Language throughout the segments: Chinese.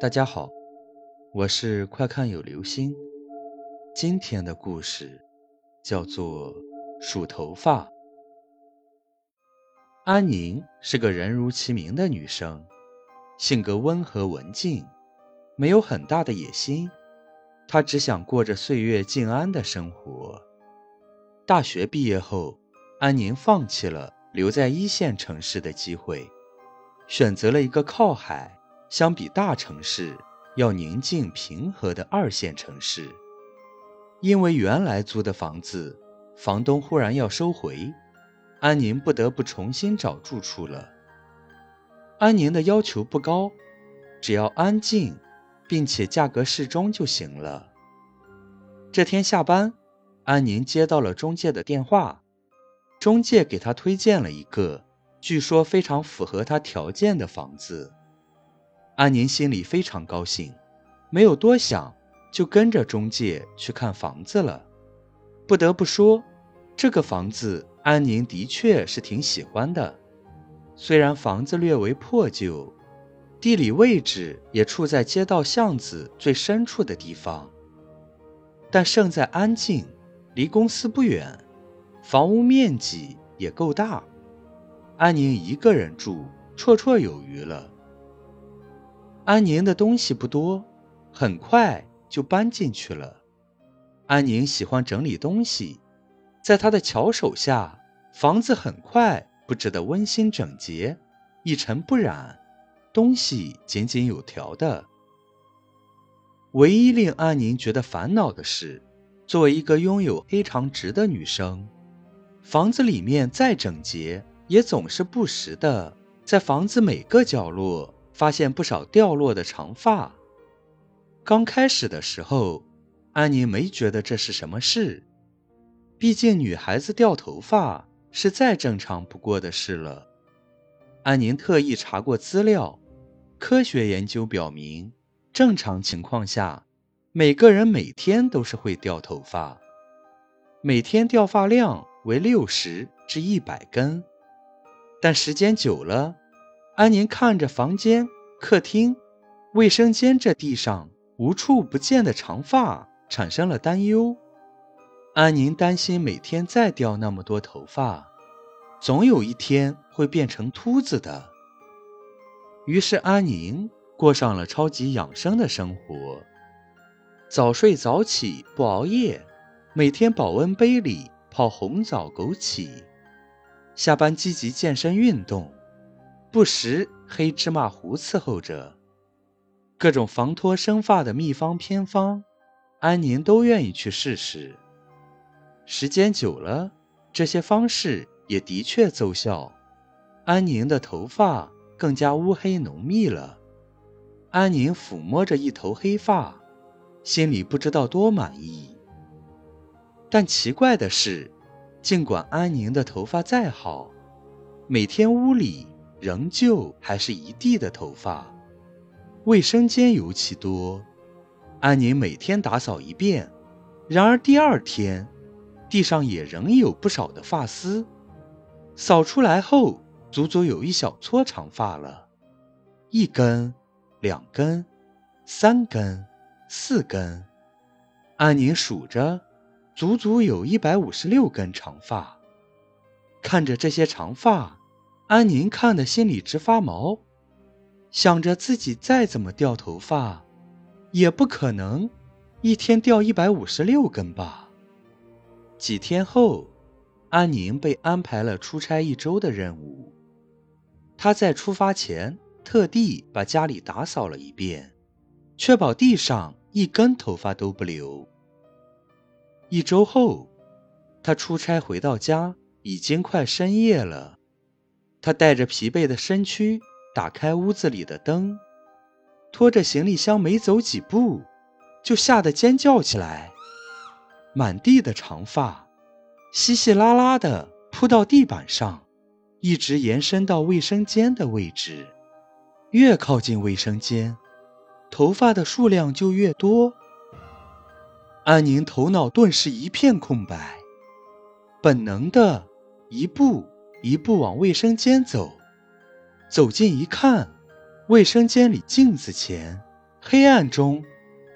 大家好，我是快看有流星。今天的故事叫做数头发。安宁是个人如其名的女生，性格温和文静，没有很大的野心。她只想过着岁月静安的生活。大学毕业后，安宁放弃了留在一线城市的机会，选择了一个靠海。相比大城市要宁静平和的二线城市，因为原来租的房子房东忽然要收回，安宁不得不重新找住处了。安宁的要求不高，只要安静，并且价格适中就行了。这天下班，安宁接到了中介的电话，中介给他推荐了一个据说非常符合他条件的房子。安宁心里非常高兴，没有多想，就跟着中介去看房子了。不得不说，这个房子安宁的确是挺喜欢的。虽然房子略为破旧，地理位置也处在街道巷子最深处的地方，但胜在安静，离公司不远，房屋面积也够大，安宁一个人住绰绰有余了。安宁的东西不多，很快就搬进去了。安宁喜欢整理东西，在他的巧手下，房子很快布置得温馨整洁，一尘不染，东西井井有条的。唯一令安宁觉得烦恼的是，作为一个拥有黑长直的女生，房子里面再整洁，也总是不时的在房子每个角落。发现不少掉落的长发。刚开始的时候，安妮没觉得这是什么事，毕竟女孩子掉头发是再正常不过的事了。安宁特意查过资料，科学研究表明，正常情况下，每个人每天都是会掉头发，每天掉发量为六十至一百根，但时间久了。安宁看着房间、客厅、卫生间这地上无处不见的长发，产生了担忧。安宁担心每天再掉那么多头发，总有一天会变成秃子的。于是，安宁过上了超级养生的生活：早睡早起，不熬夜，每天保温杯里泡红枣、枸杞，下班积极健身运动。不时黑芝麻糊伺候着，各种防脱生发的秘方偏方，安宁都愿意去试试。时间久了，这些方式也的确奏效，安宁的头发更加乌黑浓密了。安宁抚摸着一头黑发，心里不知道多满意。但奇怪的是，尽管安宁的头发再好，每天屋里。仍旧还是一地的头发，卫生间尤其多。安宁每天打扫一遍，然而第二天，地上也仍有不少的发丝。扫出来后，足足有一小撮长发了，一根、两根、三根、四根。安宁数着，足足有一百五十六根长发。看着这些长发。安宁看得心里直发毛，想着自己再怎么掉头发，也不可能一天掉一百五十六根吧。几天后，安宁被安排了出差一周的任务。他在出发前特地把家里打扫了一遍，确保地上一根头发都不留。一周后，他出差回到家，已经快深夜了。他带着疲惫的身躯，打开屋子里的灯，拖着行李箱没走几步，就吓得尖叫起来。满地的长发，稀稀拉拉的铺到地板上，一直延伸到卫生间的位置。越靠近卫生间，头发的数量就越多。安宁头脑顿时一片空白，本能的一步。一步往卫生间走，走近一看，卫生间里镜子前黑暗中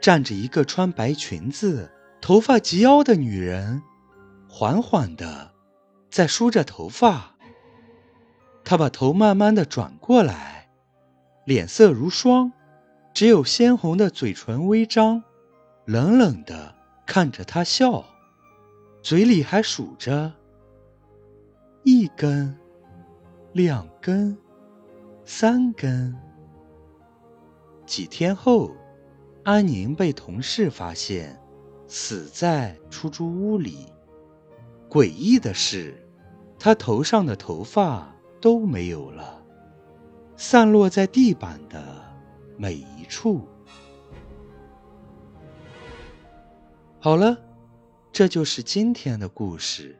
站着一个穿白裙子、头发及腰的女人，缓缓地在梳着头发。她把头慢慢地转过来，脸色如霜，只有鲜红的嘴唇微张，冷冷地看着他笑，嘴里还数着：一根，两根，三根。几天后，安宁被同事发现死在出租屋里。诡异的是，他头上的头发都没有了，散落在地板的每一处。好了，这就是今天的故事。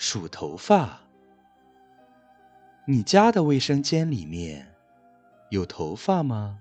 数头发，你家的卫生间里面有头发吗？